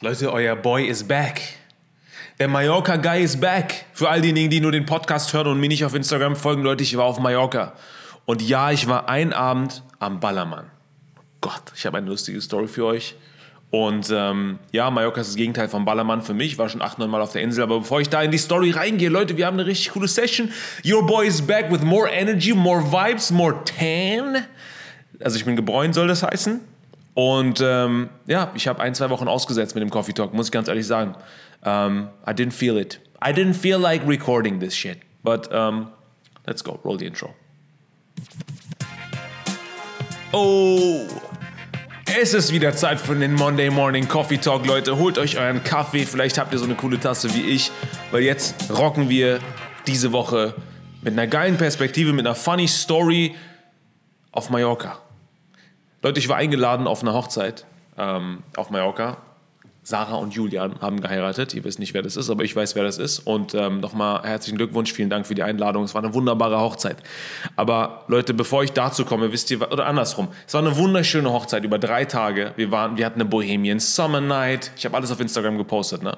Leute, euer Boy is back. Der Mallorca Guy is back. Für all diejenigen, die nur den Podcast hören und mir nicht auf Instagram folgen, Leute, ich war auf Mallorca. Und ja, ich war ein Abend am Ballermann. Gott, ich habe eine lustige Story für euch. Und ähm, ja, Mallorca ist das Gegenteil vom Ballermann für mich. Ich war schon acht, neun Mal auf der Insel. Aber bevor ich da in die Story reingehe, Leute, wir haben eine richtig coole Session. Your boy is back with more energy, more vibes, more tan. Also ich bin gebräunt, soll das heißen. Und ähm, ja, ich habe ein, zwei Wochen ausgesetzt mit dem Coffee Talk, muss ich ganz ehrlich sagen. Um, I didn't feel it. I didn't feel like recording this shit. But um, let's go, roll the intro. Oh, es ist wieder Zeit für den Monday Morning Coffee Talk, Leute. Holt euch euren Kaffee, vielleicht habt ihr so eine coole Tasse wie ich, weil jetzt rocken wir diese Woche mit einer geilen Perspektive, mit einer funny Story auf Mallorca. Leute, ich war eingeladen auf eine Hochzeit ähm, auf Mallorca. Sarah und Julian haben geheiratet. Ihr wisst nicht, wer das ist, aber ich weiß, wer das ist. Und ähm, nochmal herzlichen Glückwunsch, vielen Dank für die Einladung. Es war eine wunderbare Hochzeit. Aber Leute, bevor ich dazu komme, wisst ihr, oder andersrum, es war eine wunderschöne Hochzeit über drei Tage. Wir, waren, wir hatten eine Bohemian Summer Night. Ich habe alles auf Instagram gepostet. Ne?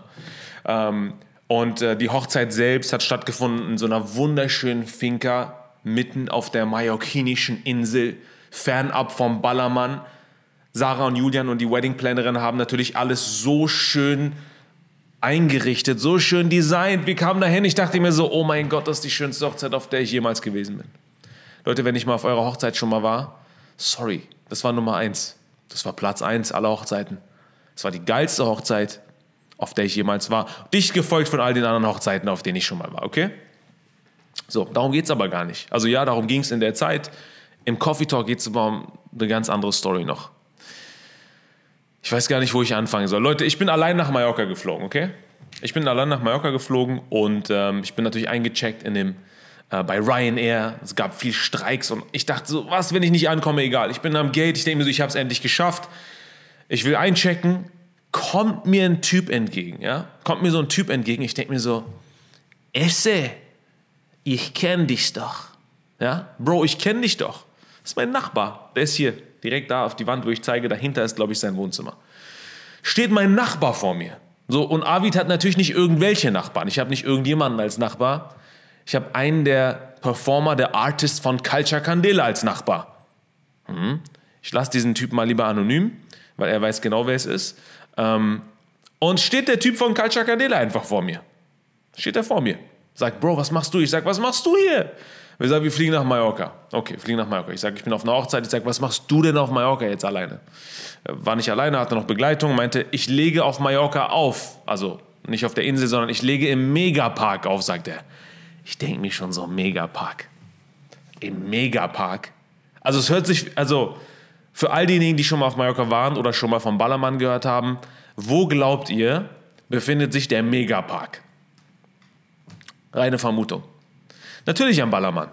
Ähm, und äh, die Hochzeit selbst hat stattgefunden in so einer wunderschönen Finca mitten auf der mallorquinischen Insel fernab vom Ballermann. Sarah und Julian und die Weddingplanerin haben natürlich alles so schön eingerichtet, so schön designt. Wir kamen dahin, ich dachte mir so, oh mein Gott, das ist die schönste Hochzeit, auf der ich jemals gewesen bin. Leute, wenn ich mal auf eurer Hochzeit schon mal war, sorry, das war Nummer eins. Das war Platz eins aller Hochzeiten. Das war die geilste Hochzeit, auf der ich jemals war. Dicht gefolgt von all den anderen Hochzeiten, auf denen ich schon mal war, okay? So, darum geht es aber gar nicht. Also ja, darum ging es in der Zeit. Im Coffee Talk geht es um eine ganz andere Story noch. Ich weiß gar nicht, wo ich anfangen soll. Leute, ich bin allein nach Mallorca geflogen, okay? Ich bin allein nach Mallorca geflogen und ähm, ich bin natürlich eingecheckt in dem, äh, bei Ryanair. Es gab viel Streiks und ich dachte so, was, wenn ich nicht ankomme, egal. Ich bin am Gate, ich denke mir so, ich habe es endlich geschafft. Ich will einchecken, kommt mir ein Typ entgegen, ja? Kommt mir so ein Typ entgegen, ich denke mir so, Esse, ich kenne dich doch. Ja? Bro, ich kenne dich doch. Das ist mein Nachbar. Der ist hier direkt da auf die Wand, wo ich zeige. Dahinter ist, glaube ich, sein Wohnzimmer. Steht mein Nachbar vor mir. So, und Avid hat natürlich nicht irgendwelche Nachbarn. Ich habe nicht irgendjemanden als Nachbar. Ich habe einen der Performer, der Artist von Culture Candela als Nachbar. Hm. Ich lasse diesen Typ mal lieber anonym, weil er weiß genau, wer es ist. Ähm, und steht der Typ von Culture Candela einfach vor mir. Steht er vor mir. Sagt, Bro, was machst du? Ich sag, was machst du hier? Wir sagen, wir fliegen nach Mallorca. Okay, fliegen nach Mallorca. Ich sage, ich bin auf einer Hochzeit. Ich sage, was machst du denn auf Mallorca jetzt alleine? War nicht alleine, hatte noch Begleitung, meinte, ich lege auf Mallorca auf. Also nicht auf der Insel, sondern ich lege im Megapark auf, sagt er. Ich denke mir schon so, Megapark. Im Megapark? Also es hört sich, also für all diejenigen, die schon mal auf Mallorca waren oder schon mal vom Ballermann gehört haben, wo glaubt ihr, befindet sich der Megapark? Reine Vermutung. Natürlich am Ballermann.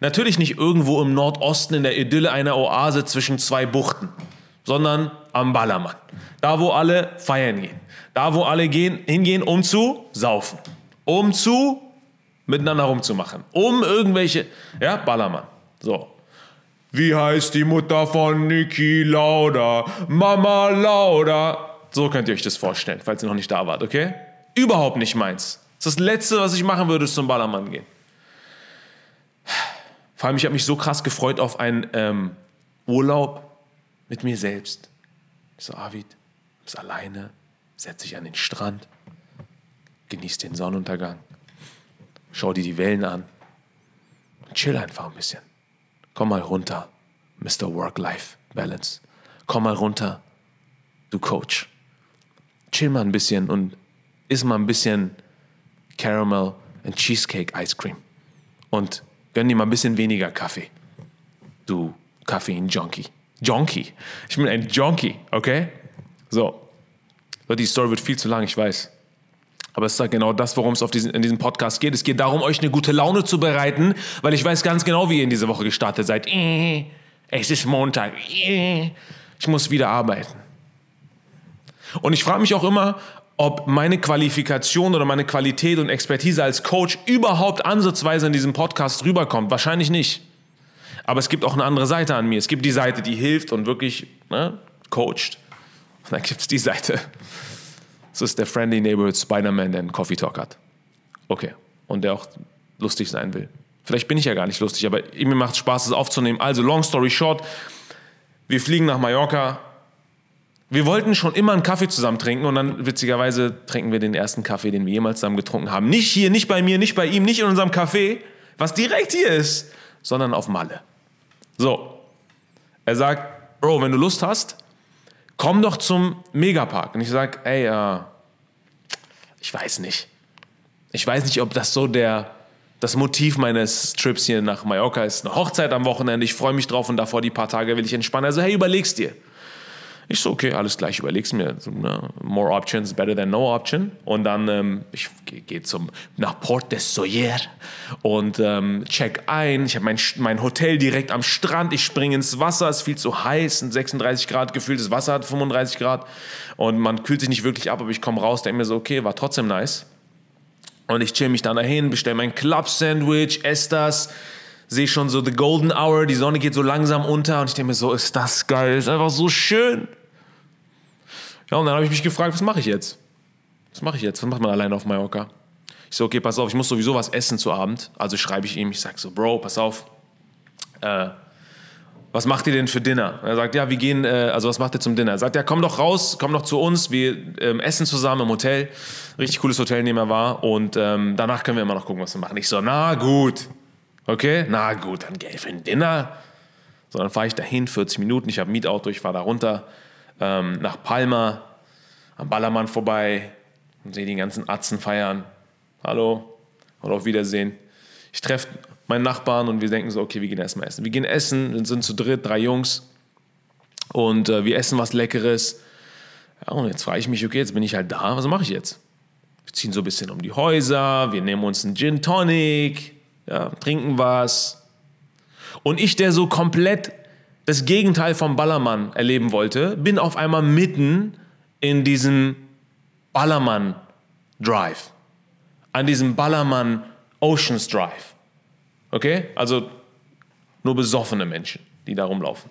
Natürlich nicht irgendwo im Nordosten in der Idylle einer Oase zwischen zwei Buchten, sondern am Ballermann. Da, wo alle feiern gehen. Da, wo alle gehen, hingehen, um zu saufen. Um zu miteinander rumzumachen. Um irgendwelche, ja, Ballermann. So. Wie heißt die Mutter von Niki Lauda? Mama Lauda. So könnt ihr euch das vorstellen, falls ihr noch nicht da wart, okay? Überhaupt nicht meins. Das ist das Letzte, was ich machen würde, ist zum Ballermann gehen. Vor allem, ich habe mich so krass gefreut auf einen ähm, Urlaub mit mir selbst. Ich so, Avid, du bist alleine, setz dich an den Strand, genieß den Sonnenuntergang, schau dir die Wellen an chill einfach ein bisschen. Komm mal runter, Mr. Work-Life-Balance. Komm mal runter, du Coach. Chill mal ein bisschen und iss mal ein bisschen Caramel and Cheesecake Ice Cream. Und Gönn dir mal ein bisschen weniger Kaffee. Du Kaffein-Junkie. Junkie. Ich bin ein Junkie, okay? So. Die Story wird viel zu lang, ich weiß. Aber es ist genau das, worum es auf diesen, in diesem Podcast geht. Es geht darum, euch eine gute Laune zu bereiten, weil ich weiß ganz genau, wie ihr in diese Woche gestartet seid. Äh, es ist Montag. Äh, ich muss wieder arbeiten. Und ich frage mich auch immer, ob meine Qualifikation oder meine Qualität und Expertise als Coach überhaupt ansatzweise in diesem Podcast rüberkommt. Wahrscheinlich nicht. Aber es gibt auch eine andere Seite an mir. Es gibt die Seite, die hilft und wirklich ne, coacht. Und dann gibt es die Seite, Das ist der Friendly Neighborhood Spider-Man, der einen Coffee Talk hat. Okay. Und der auch lustig sein will. Vielleicht bin ich ja gar nicht lustig, aber mir macht es Spaß, es aufzunehmen. Also, long story short, wir fliegen nach Mallorca. Wir wollten schon immer einen Kaffee zusammen trinken und dann witzigerweise trinken wir den ersten Kaffee, den wir jemals zusammen getrunken haben. Nicht hier, nicht bei mir, nicht bei ihm, nicht in unserem Café, was direkt hier ist, sondern auf Malle. So, er sagt, Bro, wenn du Lust hast, komm doch zum Megapark. Und ich sage, ey, äh, ich weiß nicht. Ich weiß nicht, ob das so der, das Motiv meines Trips hier nach Mallorca ist. Eine Hochzeit am Wochenende, ich freue mich drauf und davor die paar Tage will ich entspannen. Also, hey, überleg's dir. Ich so, okay, alles gleich, überleg's mir. So, ne? More options, better than no option. Und dann, ähm, ich gehe zum, nach Port des Soyer und ähm, check ein. Ich habe mein, mein Hotel direkt am Strand. Ich springe ins Wasser, es ist viel zu heiß, 36 Grad gefühlt, das Wasser hat 35 Grad. Und man kühlt sich nicht wirklich ab, aber ich komme raus, denke mir so, okay, war trotzdem nice. Und ich chill mich dann dahin, bestelle mein Club-Sandwich, esse das, sehe schon so The Golden Hour, die Sonne geht so langsam unter und ich denke mir so, ist das geil, ist einfach so schön. Ja, und dann habe ich mich gefragt, was mache ich jetzt? Was mache ich jetzt? Was macht man alleine auf Mallorca? Ich so, okay, pass auf, ich muss sowieso was essen zu Abend. Also schreibe ich ihm, ich sage so, Bro, pass auf, äh, was macht ihr denn für Dinner? Er sagt, ja, wir gehen, äh, also was macht ihr zum Dinner? Er sagt, ja, komm doch raus, komm doch zu uns, wir ähm, essen zusammen im Hotel. Richtig cooles Hotelnehmer war und ähm, danach können wir immer noch gucken, was wir machen. Ich so, na gut, okay, na gut, dann gehe ich für ein Dinner. So, dann fahre ich dahin, 40 Minuten, ich habe Mietauto, ich fahre da runter ähm, nach Palma, am Ballermann vorbei und sehe die ganzen Atzen feiern. Hallo und auf Wiedersehen. Ich treffe meinen Nachbarn und wir denken so, okay, wir gehen erstmal essen. Wir gehen essen, wir sind zu dritt, drei Jungs und äh, wir essen was Leckeres. Ja, und jetzt frage ich mich, okay, jetzt bin ich halt da, was mache ich jetzt? Wir ziehen so ein bisschen um die Häuser, wir nehmen uns einen Gin Tonic, ja, trinken was. Und ich, der so komplett das Gegenteil vom Ballermann erleben wollte, bin auf einmal mitten in diesem Ballermann Drive. An diesem Ballermann Oceans Drive. Okay? Also nur besoffene Menschen, die da rumlaufen.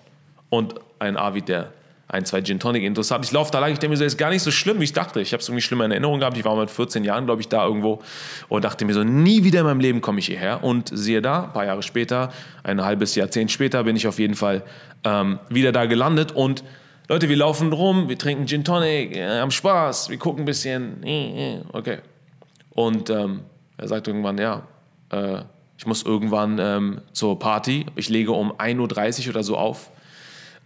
Und ein Avid, der ein, zwei Gin Tonic Intos hat. Ich laufe da lang, ich denke mir so, ist gar nicht so schlimm, wie ich dachte. Ich habe es irgendwie schlimmer in Erinnerung gehabt. Ich war mit 14 Jahren, glaube ich, da irgendwo und dachte mir so, nie wieder in meinem Leben komme ich hierher. Und siehe da, ein paar Jahre später, ein halbes Jahrzehnt später, bin ich auf jeden Fall ähm, wieder da gelandet. Und Leute, wir laufen rum, wir trinken Gin Tonic, äh, haben Spaß, wir gucken ein bisschen. Okay. Und ähm, er sagt irgendwann, ja, äh, ich muss irgendwann ähm, zur Party. Ich lege um 1.30 Uhr oder so auf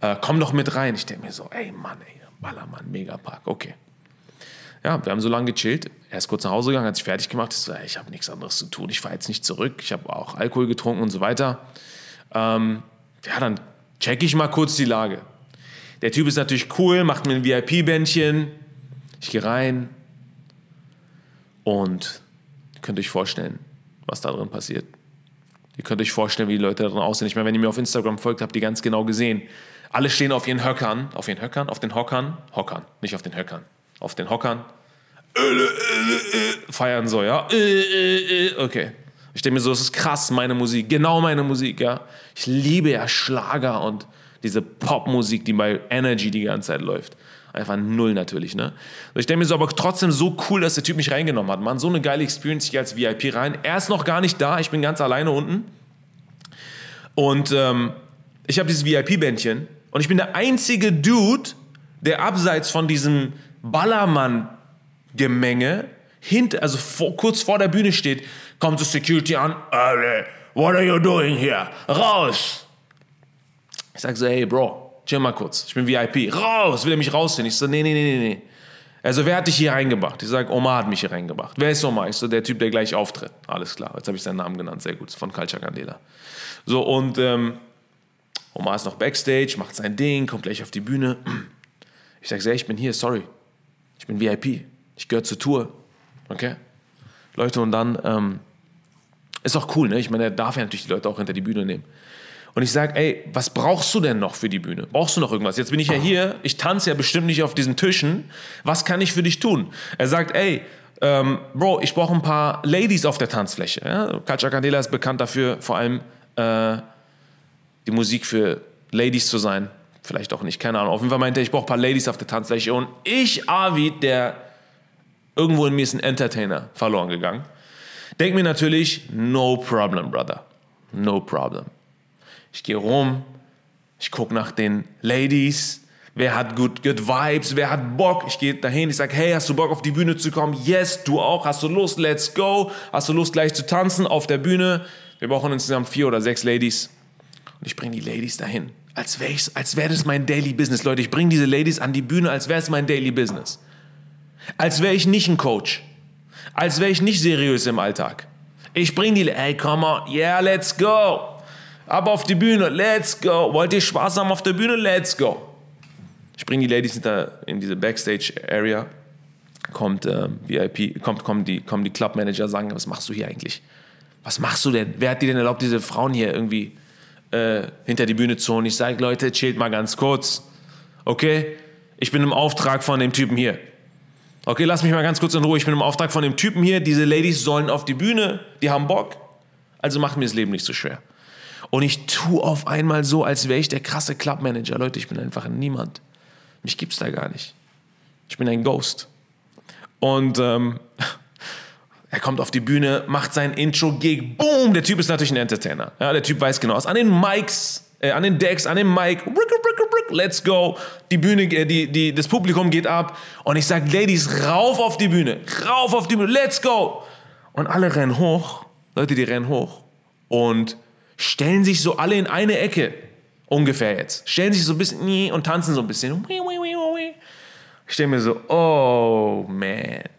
äh, komm doch mit rein. Ich denke mir so, ey Mann, ey, Ballermann, Megapark, okay. Ja, wir haben so lange gechillt. Er ist kurz nach Hause gegangen, hat sich fertig gemacht. Ich so, ich habe nichts anderes zu tun. Ich fahre jetzt nicht zurück. Ich habe auch Alkohol getrunken und so weiter. Ähm, ja, dann checke ich mal kurz die Lage. Der Typ ist natürlich cool, macht mir ein VIP-Bändchen. Ich gehe rein und ihr könnt euch vorstellen, was da drin passiert. Ihr könnt euch vorstellen, wie die Leute da drin aussehen. Ich meine, wenn ihr mir auf Instagram folgt, habt ihr ganz genau gesehen, alle stehen auf ihren Höckern, auf ihren Höckern, auf den Hockern, Hockern, nicht auf den Höckern, auf den Hockern, feiern so, ja, okay. Ich denke mir so, das ist krass, meine Musik, genau meine Musik, ja. Ich liebe ja Schlager und diese Popmusik, die bei Energy die ganze Zeit läuft. Einfach null natürlich, ne? ich denke mir so, aber trotzdem so cool, dass der Typ mich reingenommen hat. Man, so eine geile Experience, gehe als VIP rein. Er ist noch gar nicht da, ich bin ganz alleine unten. Und ähm, ich habe dieses VIP-Bändchen und ich bin der einzige Dude, der abseits von diesem Ballermann-Gemenge, also vor, kurz vor der Bühne steht, kommt die Security an, what are you doing here? Raus! Ich sag so, hey Bro, chill mal kurz, ich bin VIP. Raus! Will er mich rausziehen? Ich so, nee, nee, nee, nee. Also wer hat dich hier reingebracht? Ich sage, Omar hat mich hier reingebracht. Wer ist Omar? Ich so, der Typ, der gleich auftritt. Alles klar, jetzt habe ich seinen Namen genannt, sehr gut, von Culture Candela. So, und ähm, Omar ist noch Backstage, macht sein Ding, kommt gleich auf die Bühne. Ich sage, ich bin hier, sorry. Ich bin VIP. Ich gehöre zur Tour. Okay? Leute, und dann ähm, ist auch cool, ne? Ich meine, er darf ja natürlich die Leute auch hinter die Bühne nehmen. Und ich sage, ey, was brauchst du denn noch für die Bühne? Brauchst du noch irgendwas? Jetzt bin ich ja hier, ich tanze ja bestimmt nicht auf diesen Tischen. Was kann ich für dich tun? Er sagt, ey, ähm, Bro, ich brauche ein paar Ladies auf der Tanzfläche. Ja? Kacha Candela ist bekannt dafür, vor allem äh, die Musik für Ladies zu sein. Vielleicht auch nicht, keine Ahnung. Auf jeden Fall meinte er, ich brauche ein paar Ladies auf der Tanzfläche. Und ich, Avid, der Irgendwo in mir ist ein Entertainer verloren gegangen. Denk mir natürlich, no problem, brother. No problem. Ich gehe rum, ich gucke nach den Ladies, wer hat good, good Vibes, wer hat Bock. Ich gehe dahin, ich sage, hey, hast du Bock auf die Bühne zu kommen? Yes, du auch. Hast du Lust? Let's go. Hast du Lust gleich zu tanzen auf der Bühne? Wir brauchen insgesamt vier oder sechs Ladies. Ich bringe die Ladies dahin. Als wäre als wär das mein Daily Business. Leute, ich bringe diese Ladies an die Bühne, als wäre es mein Daily Business. Als wäre ich nicht ein Coach. Als wäre ich nicht seriös im Alltag. Ich bringe die, hey, come on, yeah, let's go. Ab auf die Bühne, let's go. Wollt ihr Spaß haben auf der Bühne? Let's go. Ich bringe die Ladies hinter in diese Backstage-Area. Kommt äh, VIP, kommt, kommen die, kommen die Clubmanager, sagen, was machst du hier eigentlich? Was machst du denn? Wer hat dir denn erlaubt, diese Frauen hier irgendwie äh, hinter die Bühne zu holen? Ich sage, Leute, chillt mal ganz kurz. Okay? Ich bin im Auftrag von dem Typen hier. Okay, lass mich mal ganz kurz in Ruhe. Ich bin im Auftrag von dem Typen hier. Diese Ladies sollen auf die Bühne. Die haben Bock. Also macht mir das Leben nicht so schwer. Und ich tue auf einmal so, als wäre ich der krasse Clubmanager. Leute, ich bin einfach niemand. Mich gibt es da gar nicht. Ich bin ein Ghost. Und ähm, er kommt auf die Bühne, macht sein Intro-Gig, boom, der Typ ist natürlich ein Entertainer. Ja, der Typ weiß genau was. An den Mics, äh, an den Decks, an dem Mic, let's go. Die Bühne, äh, die, die, das Publikum geht ab und ich sage, Ladies, rauf auf die Bühne, rauf auf die Bühne, let's go. Und alle rennen hoch, Leute, die rennen hoch und stellen sich so alle in eine Ecke. Ungefähr jetzt. Stellen sich so ein bisschen und tanzen so ein bisschen. Ich stelle mir so, oh man.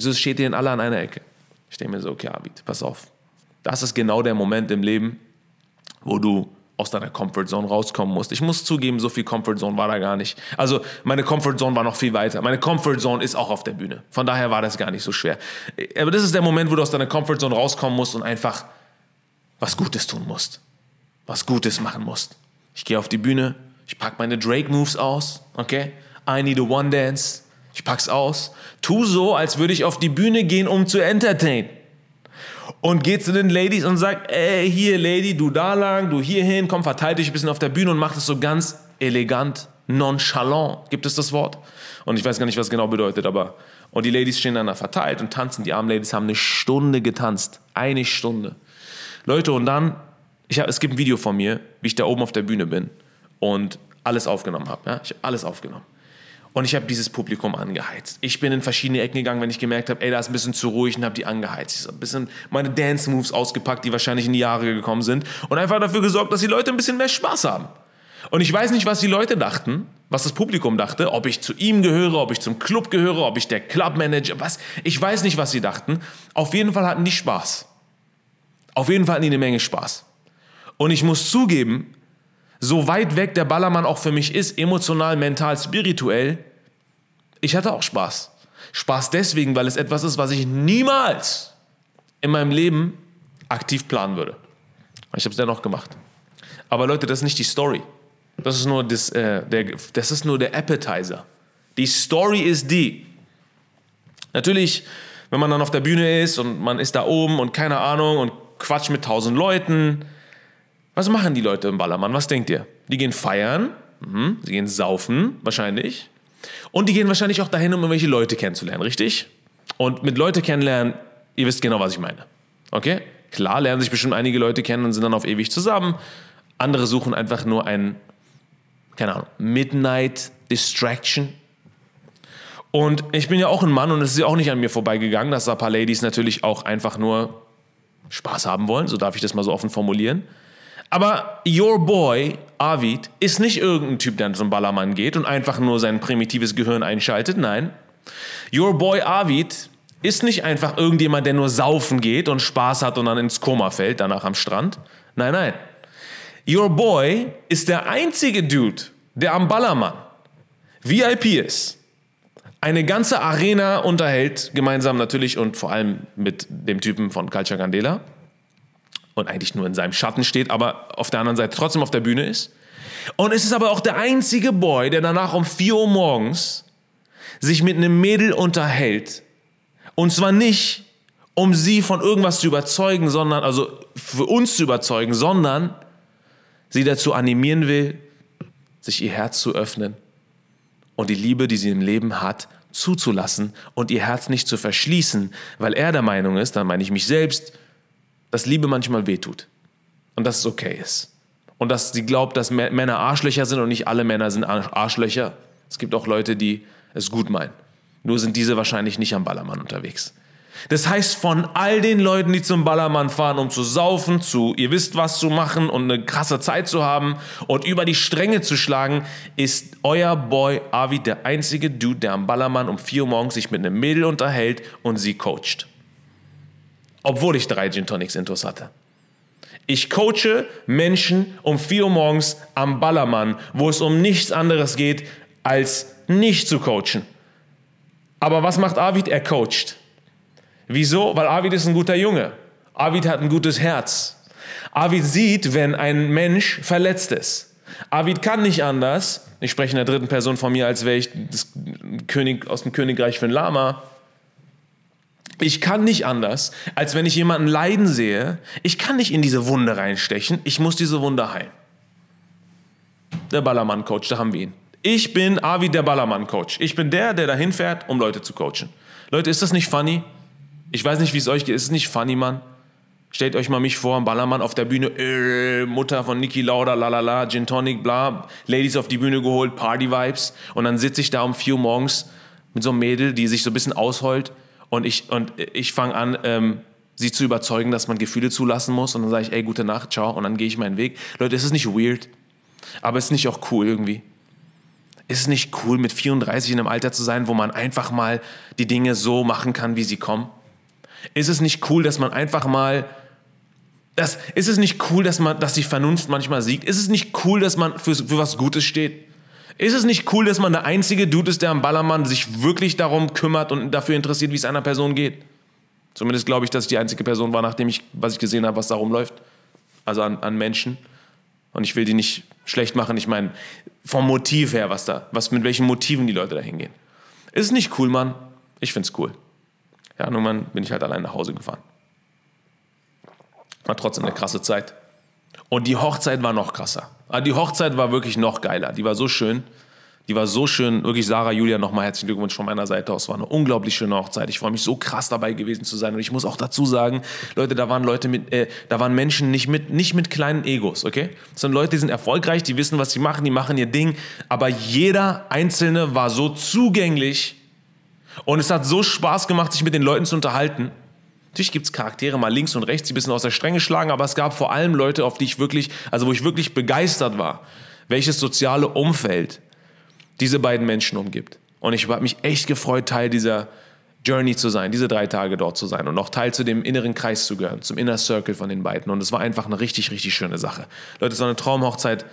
Wieso steht ihr denn alle an einer Ecke? Ich stelle mir so, okay, Abid, pass auf. Das ist genau der Moment im Leben, wo du aus deiner Comfortzone rauskommen musst. Ich muss zugeben, so viel Comfortzone war da gar nicht. Also meine Comfortzone war noch viel weiter. Meine Comfortzone ist auch auf der Bühne. Von daher war das gar nicht so schwer. Aber das ist der Moment, wo du aus deiner Comfortzone rauskommen musst und einfach was Gutes tun musst. Was Gutes machen musst. Ich gehe auf die Bühne, ich packe meine Drake-Moves aus, okay? I need a One Dance. Ich pack's aus. Tu so, als würde ich auf die Bühne gehen, um zu entertain. Und geh zu den Ladies und sag, ey, hier, Lady, du da lang, du hier hin, komm, verteil dich ein bisschen auf der Bühne und mach das so ganz elegant, nonchalant. Gibt es das Wort? Und ich weiß gar nicht, was genau bedeutet, aber. Und die Ladies stehen dann da verteilt und tanzen. Die armen Ladies haben eine Stunde getanzt. Eine Stunde. Leute, und dann, ich hab, es gibt ein Video von mir, wie ich da oben auf der Bühne bin und alles aufgenommen habe. Ja? Ich habe alles aufgenommen. Und ich habe dieses Publikum angeheizt. Ich bin in verschiedene Ecken gegangen, wenn ich gemerkt habe, ey, da ist ein bisschen zu ruhig und habe die angeheizt. Ich habe ein bisschen meine Dance-Moves ausgepackt, die wahrscheinlich in die Jahre gekommen sind. Und einfach dafür gesorgt, dass die Leute ein bisschen mehr Spaß haben. Und ich weiß nicht, was die Leute dachten, was das Publikum dachte, ob ich zu ihm gehöre, ob ich zum Club gehöre, ob ich der Clubmanager, was. Ich weiß nicht, was sie dachten. Auf jeden Fall hatten die Spaß. Auf jeden Fall hatten die eine Menge Spaß. Und ich muss zugeben, so weit weg der Ballermann auch für mich ist, emotional, mental, spirituell, ich hatte auch Spaß. Spaß deswegen, weil es etwas ist, was ich niemals in meinem Leben aktiv planen würde. Ich habe es dennoch gemacht. Aber Leute, das ist nicht die Story. Das ist nur, das, äh, der, das ist nur der Appetizer. Die Story ist die. Natürlich, wenn man dann auf der Bühne ist und man ist da oben und keine Ahnung und quatscht mit tausend Leuten, was machen die Leute im Ballermann? Was denkt ihr? Die gehen feiern, mhm. sie gehen saufen, wahrscheinlich. Und die gehen wahrscheinlich auch dahin, um irgendwelche Leute kennenzulernen, richtig? Und mit Leute kennenlernen, ihr wisst genau, was ich meine. Okay? Klar lernen sich bestimmt einige Leute kennen und sind dann auf ewig zusammen. Andere suchen einfach nur ein, keine Ahnung, Midnight Distraction. Und ich bin ja auch ein Mann und es ist ja auch nicht an mir vorbeigegangen, dass da ein paar Ladies natürlich auch einfach nur Spaß haben wollen, so darf ich das mal so offen formulieren. Aber your boy, Avid, ist nicht irgendein Typ, der zum Ballermann geht und einfach nur sein primitives Gehirn einschaltet. Nein. Your boy Avid ist nicht einfach irgendjemand, der nur saufen geht und Spaß hat und dann ins Koma fällt, danach am Strand. Nein, nein. Your boy ist der einzige Dude, der am Ballermann VIP ist. Eine ganze Arena unterhält, gemeinsam natürlich und vor allem mit dem Typen von Culture Candela und eigentlich nur in seinem Schatten steht, aber auf der anderen Seite trotzdem auf der Bühne ist. Und es ist aber auch der einzige Boy, der danach um 4 Uhr morgens sich mit einem Mädel unterhält. Und zwar nicht, um sie von irgendwas zu überzeugen, sondern, also für uns zu überzeugen, sondern sie dazu animieren will, sich ihr Herz zu öffnen und die Liebe, die sie im Leben hat, zuzulassen und ihr Herz nicht zu verschließen, weil er der Meinung ist, dann meine ich mich selbst, dass Liebe manchmal wehtut und dass es okay ist. Und dass sie glaubt, dass Männer Arschlöcher sind und nicht alle Männer sind Arschlöcher. Es gibt auch Leute, die es gut meinen. Nur sind diese wahrscheinlich nicht am Ballermann unterwegs. Das heißt, von all den Leuten, die zum Ballermann fahren, um zu saufen, zu ihr wisst was zu machen und eine krasse Zeit zu haben und über die Stränge zu schlagen, ist euer Boy Avi der einzige Dude, der am Ballermann um 4 Uhr morgens sich mit einem Mädel unterhält und sie coacht. Obwohl ich drei Gin Tonics Intos hatte. Ich coache Menschen um 4 Uhr morgens am Ballermann, wo es um nichts anderes geht, als nicht zu coachen. Aber was macht Avid? Er coacht. Wieso? Weil Avid ist ein guter Junge. Avid hat ein gutes Herz. Avid sieht, wenn ein Mensch verletzt ist. Avid kann nicht anders. Ich spreche in der dritten Person von mir, als wäre ich König, aus dem Königreich von Lama. Ich kann nicht anders, als wenn ich jemanden leiden sehe. Ich kann nicht in diese Wunde reinstechen. Ich muss diese Wunde heilen. Der Ballermann-Coach, da haben wir ihn. Ich bin Avi, der Ballermann-Coach. Ich bin der, der dahin fährt, um Leute zu coachen. Leute, ist das nicht funny? Ich weiß nicht, wie es euch geht. Ist es nicht funny, Mann? Stellt euch mal mich vor, ein Ballermann auf der Bühne, äh, Mutter von Niki Lauda, lalala, Gin Tonic, bla, Ladies auf die Bühne geholt, Party-Vibes. Und dann sitze ich da um 4 Uhr morgens mit so einem Mädel, die sich so ein bisschen ausheult. Und ich, und ich fange an, ähm, sie zu überzeugen, dass man Gefühle zulassen muss. Und dann sage ich, ey, gute Nacht, ciao. Und dann gehe ich meinen Weg. Leute, ist es nicht weird? Aber ist es nicht auch cool irgendwie? Ist es nicht cool, mit 34 in einem Alter zu sein, wo man einfach mal die Dinge so machen kann, wie sie kommen? Ist es nicht cool, dass man einfach mal das, ist es nicht cool, dass, man, dass die Vernunft manchmal siegt? Ist es nicht cool, dass man für, für was Gutes steht? Ist es nicht cool, dass man der einzige Dude ist, der am Ballermann sich wirklich darum kümmert und dafür interessiert, wie es einer Person geht? Zumindest glaube ich, dass ich die einzige Person war, nachdem ich, was ich gesehen habe, was darum läuft. Also an, an Menschen. Und ich will die nicht schlecht machen. Ich meine, vom Motiv her, was da, was, mit welchen Motiven die Leute da hingehen. Ist es nicht cool, Mann? Ich finde es cool. Ja, nun mal bin ich halt allein nach Hause gefahren. War trotzdem eine krasse Zeit. Und die Hochzeit war noch krasser. Ah, die Hochzeit war wirklich noch geiler. Die war so schön. Die war so schön. Wirklich, Sarah, Julia, nochmal herzlichen Glückwunsch von meiner Seite aus. War eine unglaublich schöne Hochzeit. Ich freue mich so krass dabei gewesen zu sein. Und ich muss auch dazu sagen, Leute, da waren Leute mit, äh, da waren Menschen nicht mit, nicht mit kleinen Egos, okay? Sind Leute, die sind erfolgreich, die wissen, was sie machen, die machen ihr Ding. Aber jeder Einzelne war so zugänglich und es hat so Spaß gemacht, sich mit den Leuten zu unterhalten. Natürlich gibt es Charaktere mal links und rechts, die ein bisschen aus der Stränge schlagen, aber es gab vor allem Leute, auf die ich wirklich, also wo ich wirklich begeistert war, welches soziale Umfeld diese beiden Menschen umgibt. Und ich habe mich echt gefreut, Teil dieser Journey zu sein, diese drei Tage dort zu sein und auch Teil zu dem inneren Kreis zu gehören, zum Inner Circle von den beiden. Und es war einfach eine richtig, richtig schöne Sache. Leute, es war eine Traumhochzeit,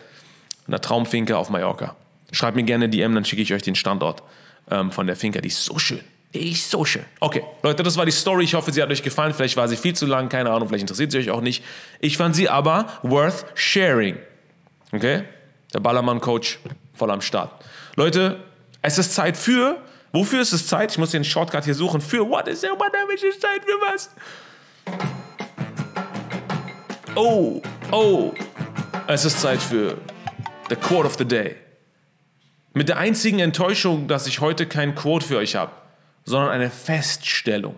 eine Traumfinke auf Mallorca. Schreibt mir gerne DM, dann schicke ich euch den Standort ähm, von der Finca. Die ist so schön. Ist so schön. Okay, Leute, das war die Story. Ich hoffe, sie hat euch gefallen. Vielleicht war sie viel zu lang, keine Ahnung, vielleicht interessiert sie euch auch nicht. Ich fand sie aber worth sharing. Okay? Der Ballermann-Coach voll am Start. Leute, es ist Zeit für. Wofür ist es Zeit? Ich muss den Shortcut hier suchen. Für what is it? What is Zeit für was? Oh, oh. Es ist Zeit für the Quote of the Day. Mit der einzigen Enttäuschung, dass ich heute kein Quote für euch habe, sondern eine Feststellung.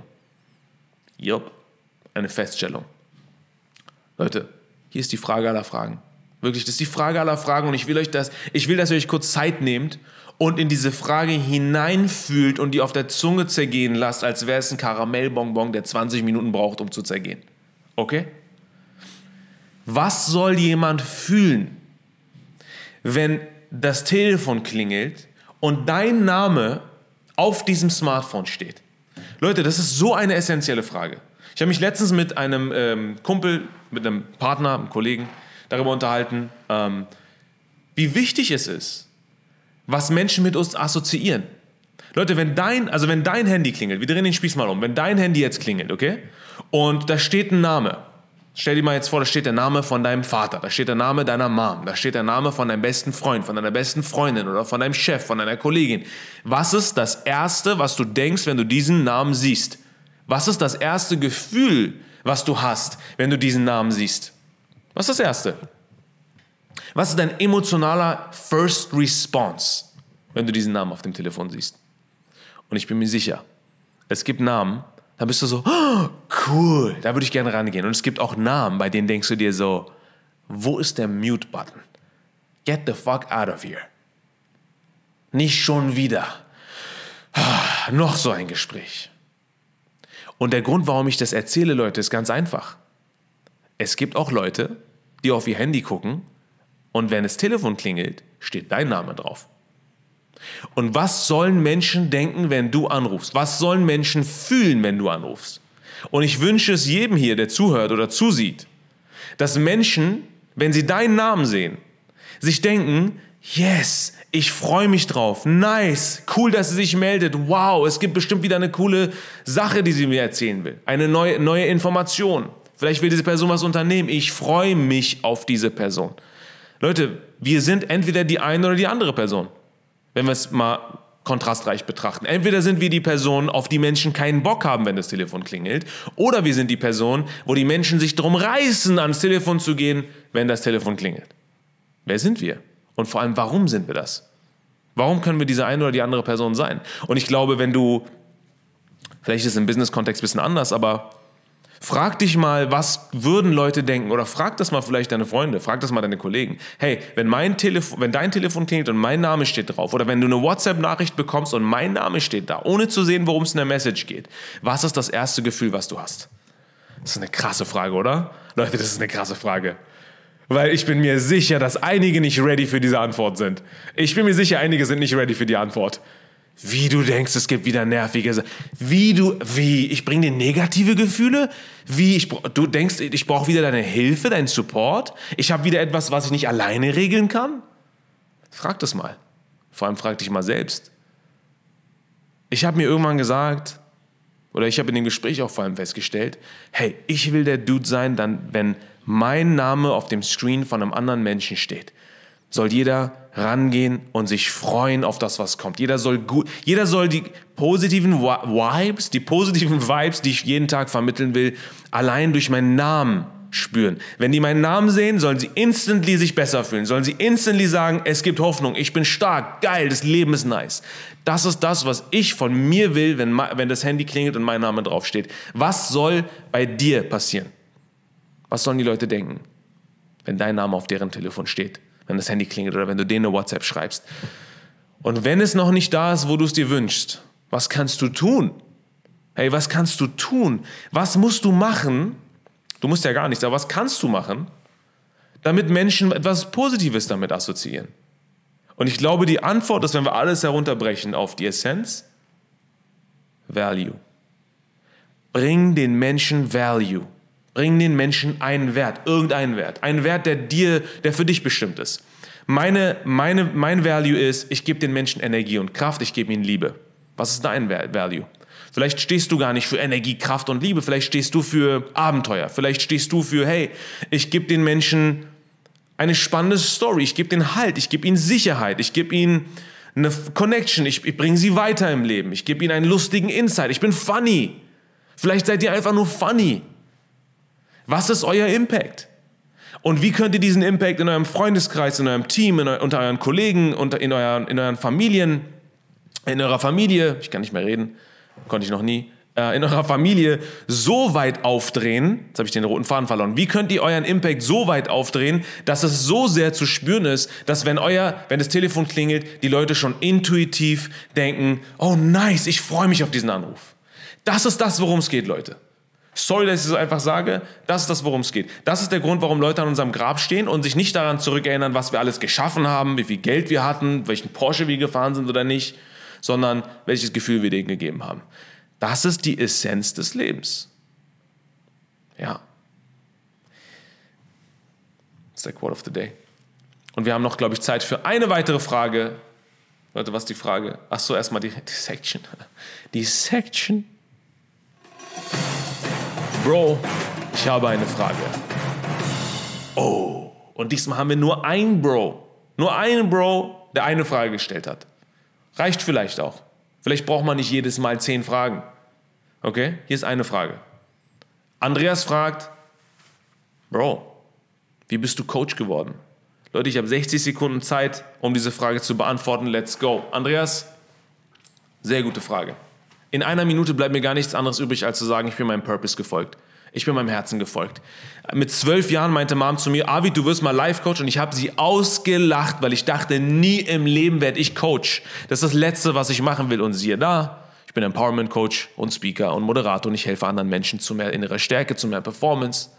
Jupp, eine Feststellung. Leute, hier ist die Frage aller Fragen. Wirklich, das ist die Frage aller Fragen und ich will euch das, ich will, dass ihr euch kurz Zeit nehmt und in diese Frage hineinfühlt und die auf der Zunge zergehen lasst, als wäre es ein Karamellbonbon, der 20 Minuten braucht, um zu zergehen. Okay? Was soll jemand fühlen, wenn das Telefon klingelt und dein Name auf diesem Smartphone steht? Leute, das ist so eine essentielle Frage. Ich habe mich letztens mit einem ähm, Kumpel, mit einem Partner, einem Kollegen darüber unterhalten, ähm, wie wichtig es ist, was Menschen mit uns assoziieren. Leute, wenn dein, also wenn dein Handy klingelt, wir drehen den Spieß mal um, wenn dein Handy jetzt klingelt, okay, und da steht ein Name, Stell dir mal jetzt vor, da steht der Name von deinem Vater, da steht der Name deiner Mom, da steht der Name von deinem besten Freund, von deiner besten Freundin oder von deinem Chef, von deiner Kollegin. Was ist das Erste, was du denkst, wenn du diesen Namen siehst? Was ist das erste Gefühl, was du hast, wenn du diesen Namen siehst? Was ist das Erste? Was ist dein emotionaler First Response, wenn du diesen Namen auf dem Telefon siehst? Und ich bin mir sicher, es gibt Namen, da bist du so, oh, cool, da würde ich gerne rangehen. Und es gibt auch Namen, bei denen denkst du dir so, wo ist der Mute-Button? Get the fuck out of here. Nicht schon wieder. Ah, noch so ein Gespräch. Und der Grund, warum ich das erzähle, Leute, ist ganz einfach. Es gibt auch Leute, die auf ihr Handy gucken und wenn das Telefon klingelt, steht dein Name drauf. Und was sollen Menschen denken, wenn du anrufst? Was sollen Menschen fühlen, wenn du anrufst? Und ich wünsche es jedem hier, der zuhört oder zusieht, dass Menschen, wenn sie deinen Namen sehen, sich denken, yes, ich freue mich drauf, nice, cool, dass sie sich meldet, wow, es gibt bestimmt wieder eine coole Sache, die sie mir erzählen will, eine neue, neue Information. Vielleicht will diese Person was unternehmen, ich freue mich auf diese Person. Leute, wir sind entweder die eine oder die andere Person wenn wir es mal kontrastreich betrachten. Entweder sind wir die Person, auf die Menschen keinen Bock haben, wenn das Telefon klingelt, oder wir sind die Person, wo die Menschen sich drum reißen, ans Telefon zu gehen, wenn das Telefon klingelt. Wer sind wir? Und vor allem, warum sind wir das? Warum können wir diese eine oder die andere Person sein? Und ich glaube, wenn du, vielleicht ist es im Business-Kontext ein bisschen anders, aber Frag dich mal, was würden Leute denken? Oder frag das mal vielleicht deine Freunde, frag das mal deine Kollegen. Hey, wenn, mein Telefon, wenn dein Telefon klingelt und mein Name steht drauf, oder wenn du eine WhatsApp-Nachricht bekommst und mein Name steht da, ohne zu sehen, worum es in der Message geht, was ist das erste Gefühl, was du hast? Das ist eine krasse Frage, oder? Leute, das ist eine krasse Frage. Weil ich bin mir sicher, dass einige nicht ready für diese Antwort sind. Ich bin mir sicher, einige sind nicht ready für die Antwort. Wie du denkst, es gibt wieder nervige. Wie du, wie, ich bringe dir negative Gefühle? Wie, ich, du denkst, ich brauche wieder deine Hilfe, deinen Support? Ich habe wieder etwas, was ich nicht alleine regeln kann? Frag das mal. Vor allem frag dich mal selbst. Ich habe mir irgendwann gesagt, oder ich habe in dem Gespräch auch vor allem festgestellt, hey, ich will der Dude sein, dann, wenn mein Name auf dem Screen von einem anderen Menschen steht soll jeder rangehen und sich freuen auf das, was kommt. Jeder soll gut, jeder soll die positiven Vibes, die positiven Vibes, die ich jeden Tag vermitteln will, allein durch meinen Namen spüren. Wenn die meinen Namen sehen, sollen sie instantly sich besser fühlen. Sollen sie instantly sagen, es gibt Hoffnung, ich bin stark, geil, das Leben ist nice. Das ist das, was ich von mir will, wenn, wenn das Handy klingelt und mein Name draufsteht. Was soll bei dir passieren? Was sollen die Leute denken, wenn dein Name auf deren Telefon steht? Wenn das Handy klingelt oder wenn du denen eine WhatsApp schreibst. Und wenn es noch nicht da ist, wo du es dir wünschst, was kannst du tun? Hey, was kannst du tun? Was musst du machen? Du musst ja gar nichts, aber was kannst du machen, damit Menschen etwas Positives damit assoziieren? Und ich glaube, die Antwort ist, wenn wir alles herunterbrechen auf die Essenz, Value. Bring den Menschen Value. Bring den Menschen einen Wert, irgendeinen Wert. Einen Wert, der dir, der für dich bestimmt ist. Meine, meine, mein Value ist, ich gebe den Menschen Energie und Kraft, ich gebe ihnen Liebe. Was ist dein Value? Vielleicht stehst du gar nicht für Energie, Kraft und Liebe. Vielleicht stehst du für Abenteuer. Vielleicht stehst du für, hey, ich gebe den Menschen eine spannende Story. Ich gebe den Halt. Ich gebe ihnen Sicherheit. Ich gebe ihnen eine Connection. Ich, ich bringe sie weiter im Leben. Ich gebe ihnen einen lustigen Insight. Ich bin funny. Vielleicht seid ihr einfach nur funny. Was ist euer Impact? Und wie könnt ihr diesen Impact in eurem Freundeskreis, in eurem Team, in eu unter euren Kollegen, unter, in, euren, in euren Familien, in eurer Familie, ich kann nicht mehr reden, konnte ich noch nie, äh, in eurer Familie so weit aufdrehen, jetzt habe ich den roten Faden verloren, wie könnt ihr euren Impact so weit aufdrehen, dass es so sehr zu spüren ist, dass wenn euer, wenn das Telefon klingelt, die Leute schon intuitiv denken, oh nice, ich freue mich auf diesen Anruf. Das ist das, worum es geht, Leute. Sorry, dass ich so einfach sage, das ist das, worum es geht. Das ist der Grund, warum Leute an unserem Grab stehen und sich nicht daran zurückerinnern, was wir alles geschaffen haben, wie viel Geld wir hatten, welchen Porsche wir gefahren sind oder nicht, sondern welches Gefühl wir denen gegeben haben. Das ist die Essenz des Lebens. Ja. Das ist der Quote of the Day. Und wir haben noch, glaube ich, Zeit für eine weitere Frage. Leute, was ist die Frage? Ach so, erstmal die, die Section. Die Section. Bro, ich habe eine Frage. Oh, und diesmal haben wir nur einen Bro. Nur einen Bro, der eine Frage gestellt hat. Reicht vielleicht auch. Vielleicht braucht man nicht jedes Mal zehn Fragen. Okay, hier ist eine Frage. Andreas fragt, Bro, wie bist du Coach geworden? Leute, ich habe 60 Sekunden Zeit, um diese Frage zu beantworten. Let's go. Andreas, Sehr gute Frage. In einer Minute bleibt mir gar nichts anderes übrig, als zu sagen, ich bin meinem Purpose gefolgt. Ich bin meinem Herzen gefolgt. Mit zwölf Jahren meinte Mom zu mir, Avi, du wirst mal Life-Coach. Und ich habe sie ausgelacht, weil ich dachte, nie im Leben werde ich Coach. Das ist das Letzte, was ich machen will. Und siehe da, ich bin Empowerment-Coach und Speaker und Moderator und ich helfe anderen Menschen zu mehr innerer Stärke, zu mehr Performance,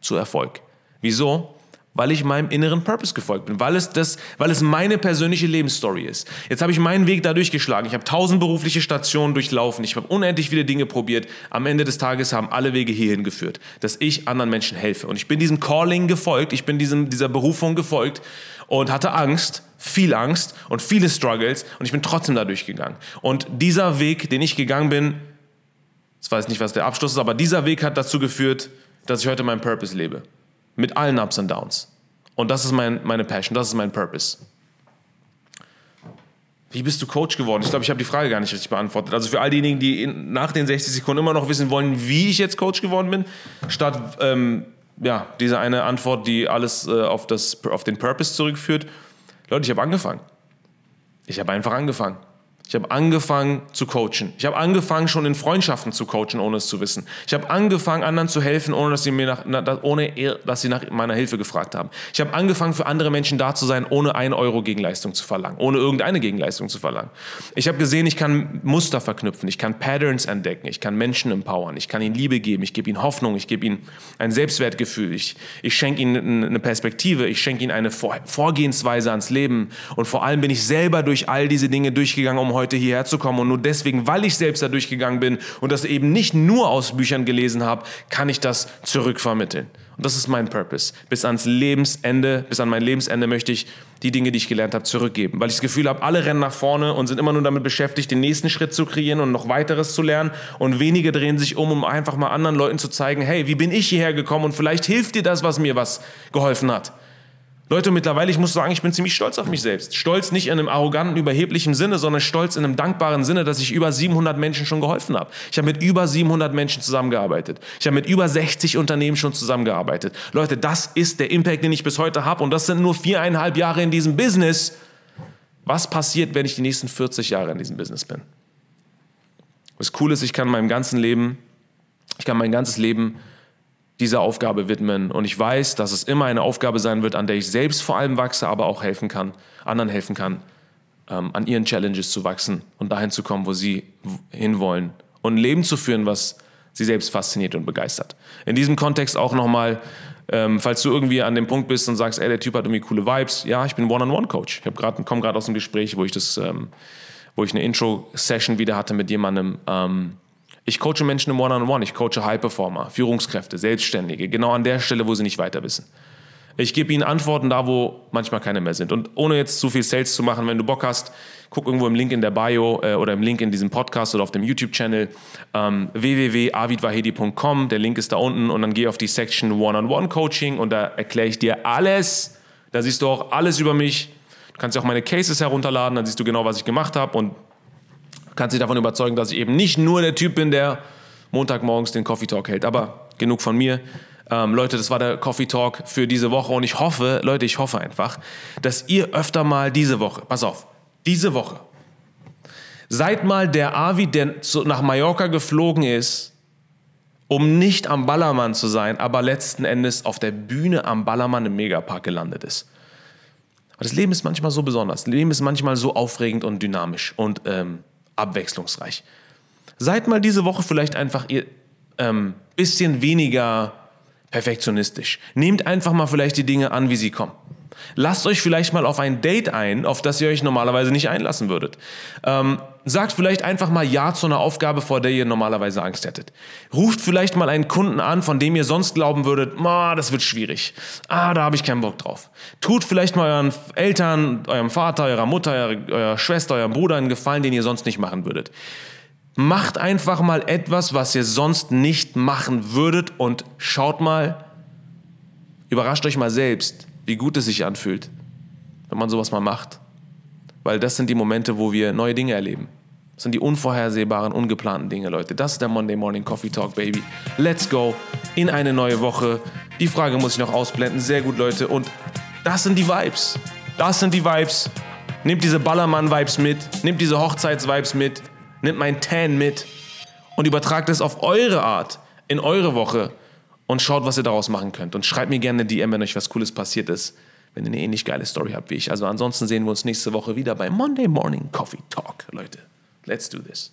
zu Erfolg. Wieso? Weil ich meinem inneren Purpose gefolgt bin, weil es, das, weil es meine persönliche Lebensstory ist. Jetzt habe ich meinen Weg da durchgeschlagen. Ich habe tausend berufliche Stationen durchlaufen. Ich habe unendlich viele Dinge probiert. Am Ende des Tages haben alle Wege hierhin geführt, dass ich anderen Menschen helfe. Und ich bin diesem Calling gefolgt, ich bin diesem, dieser Berufung gefolgt und hatte Angst, viel Angst und viele Struggles und ich bin trotzdem da durchgegangen. Und dieser Weg, den ich gegangen bin, ich weiß nicht, was der Abschluss ist, aber dieser Weg hat dazu geführt, dass ich heute meinen Purpose lebe. Mit allen Ups und Downs. Und das ist mein, meine Passion, das ist mein Purpose. Wie bist du Coach geworden? Ich glaube, ich habe die Frage gar nicht richtig beantwortet. Also für all diejenigen, die in, nach den 60 Sekunden immer noch wissen wollen, wie ich jetzt Coach geworden bin, statt ähm, ja, diese eine Antwort, die alles äh, auf, das, auf den Purpose zurückführt. Leute, ich habe angefangen. Ich habe einfach angefangen. Ich habe angefangen zu coachen. Ich habe angefangen schon in Freundschaften zu coachen, ohne es zu wissen. Ich habe angefangen, anderen zu helfen, ohne dass sie, mir nach, ohne, dass sie nach meiner Hilfe gefragt haben. Ich habe angefangen, für andere Menschen da zu sein, ohne einen Euro Gegenleistung zu verlangen, ohne irgendeine Gegenleistung zu verlangen. Ich habe gesehen, ich kann Muster verknüpfen, ich kann Patterns entdecken, ich kann Menschen empowern, ich kann ihnen Liebe geben, ich gebe ihnen Hoffnung, ich gebe ihnen ein Selbstwertgefühl, ich, ich schenke ihnen eine Perspektive, ich schenke ihnen eine Vorgehensweise ans Leben und vor allem bin ich selber durch all diese Dinge durchgegangen, um heute heute hierher zu kommen. Und nur deswegen, weil ich selbst da durchgegangen bin und das eben nicht nur aus Büchern gelesen habe, kann ich das zurückvermitteln. Und das ist mein Purpose. Bis ans Lebensende, bis an mein Lebensende möchte ich die Dinge, die ich gelernt habe, zurückgeben. Weil ich das Gefühl habe, alle rennen nach vorne und sind immer nur damit beschäftigt, den nächsten Schritt zu kreieren und noch weiteres zu lernen. Und wenige drehen sich um, um einfach mal anderen Leuten zu zeigen, hey, wie bin ich hierher gekommen und vielleicht hilft dir das, was mir was geholfen hat. Leute, mittlerweile, ich muss sagen, ich bin ziemlich stolz auf mich selbst. Stolz nicht in einem arroganten, überheblichen Sinne, sondern stolz in einem dankbaren Sinne, dass ich über 700 Menschen schon geholfen habe. Ich habe mit über 700 Menschen zusammengearbeitet. Ich habe mit über 60 Unternehmen schon zusammengearbeitet. Leute, das ist der Impact, den ich bis heute habe. Und das sind nur viereinhalb Jahre in diesem Business. Was passiert, wenn ich die nächsten 40 Jahre in diesem Business bin? Das Coole ist, ich kann meinem ganzen Leben, ich kann mein ganzes Leben dieser Aufgabe widmen. Und ich weiß, dass es immer eine Aufgabe sein wird, an der ich selbst vor allem wachse, aber auch helfen kann, anderen helfen kann, ähm, an ihren Challenges zu wachsen und dahin zu kommen, wo sie hinwollen. Und ein Leben zu führen, was sie selbst fasziniert und begeistert. In diesem Kontext auch nochmal, ähm, falls du irgendwie an dem Punkt bist und sagst, ey, der Typ hat irgendwie coole Vibes, ja, ich bin One-on-One-Coach. Ich komme gerade aus einem Gespräch, wo ich das, ähm, wo ich eine Intro-Session wieder hatte mit jemandem, ähm, ich coache Menschen im One-on-One, ich coache High-Performer, Führungskräfte, Selbstständige, genau an der Stelle, wo sie nicht weiter wissen. Ich gebe ihnen Antworten da, wo manchmal keine mehr sind. Und ohne jetzt zu viel Sales zu machen, wenn du Bock hast, guck irgendwo im Link in der Bio äh, oder im Link in diesem Podcast oder auf dem YouTube-Channel ähm, www.avidwahedi.com. Der Link ist da unten und dann geh auf die Section One-on-One-Coaching und da erkläre ich dir alles. Da siehst du auch alles über mich. Du kannst dir auch meine Cases herunterladen, dann siehst du genau, was ich gemacht habe und kannst dich davon überzeugen, dass ich eben nicht nur der Typ bin, der Montagmorgens den Coffee Talk hält. Aber genug von mir. Ähm, Leute, das war der Coffee Talk für diese Woche und ich hoffe, Leute, ich hoffe einfach, dass ihr öfter mal diese Woche, pass auf, diese Woche, seid mal der Avi, der nach Mallorca geflogen ist, um nicht am Ballermann zu sein, aber letzten Endes auf der Bühne am Ballermann im Megapark gelandet ist. Aber das Leben ist manchmal so besonders. Das Leben ist manchmal so aufregend und dynamisch und ähm, abwechslungsreich. Seid mal diese Woche vielleicht einfach ihr ähm, bisschen weniger perfektionistisch. Nehmt einfach mal vielleicht die Dinge an, wie sie kommen. Lasst euch vielleicht mal auf ein Date ein, auf das ihr euch normalerweise nicht einlassen würdet. Ähm, sagt vielleicht einfach mal Ja zu einer Aufgabe, vor der ihr normalerweise Angst hättet. Ruft vielleicht mal einen Kunden an, von dem ihr sonst glauben würdet, oh, das wird schwierig. Ah, da habe ich keinen Bock drauf. Tut vielleicht mal euren Eltern, eurem Vater, eurer Mutter, eurer, eurer Schwester, eurem Bruder einen Gefallen, den ihr sonst nicht machen würdet. Macht einfach mal etwas, was ihr sonst nicht machen würdet und schaut mal, überrascht euch mal selbst, wie gut es sich anfühlt, wenn man sowas mal macht. Weil das sind die Momente, wo wir neue Dinge erleben. Das sind die unvorhersehbaren, ungeplanten Dinge, Leute. Das ist der Monday Morning Coffee Talk, Baby. Let's go in eine neue Woche. Die Frage muss ich noch ausblenden. Sehr gut, Leute. Und das sind die Vibes. Das sind die Vibes. Nehmt diese Ballermann-Vibes mit. Nehmt diese Hochzeits-Vibes mit. Nehmt mein Tan mit und übertragt es auf eure Art in eure Woche und schaut, was ihr daraus machen könnt. Und schreibt mir gerne eine DM, wenn euch was Cooles passiert ist, wenn ihr eine ähnlich geile Story habt wie ich. Also ansonsten sehen wir uns nächste Woche wieder bei Monday Morning Coffee Talk, Leute. Let's do this.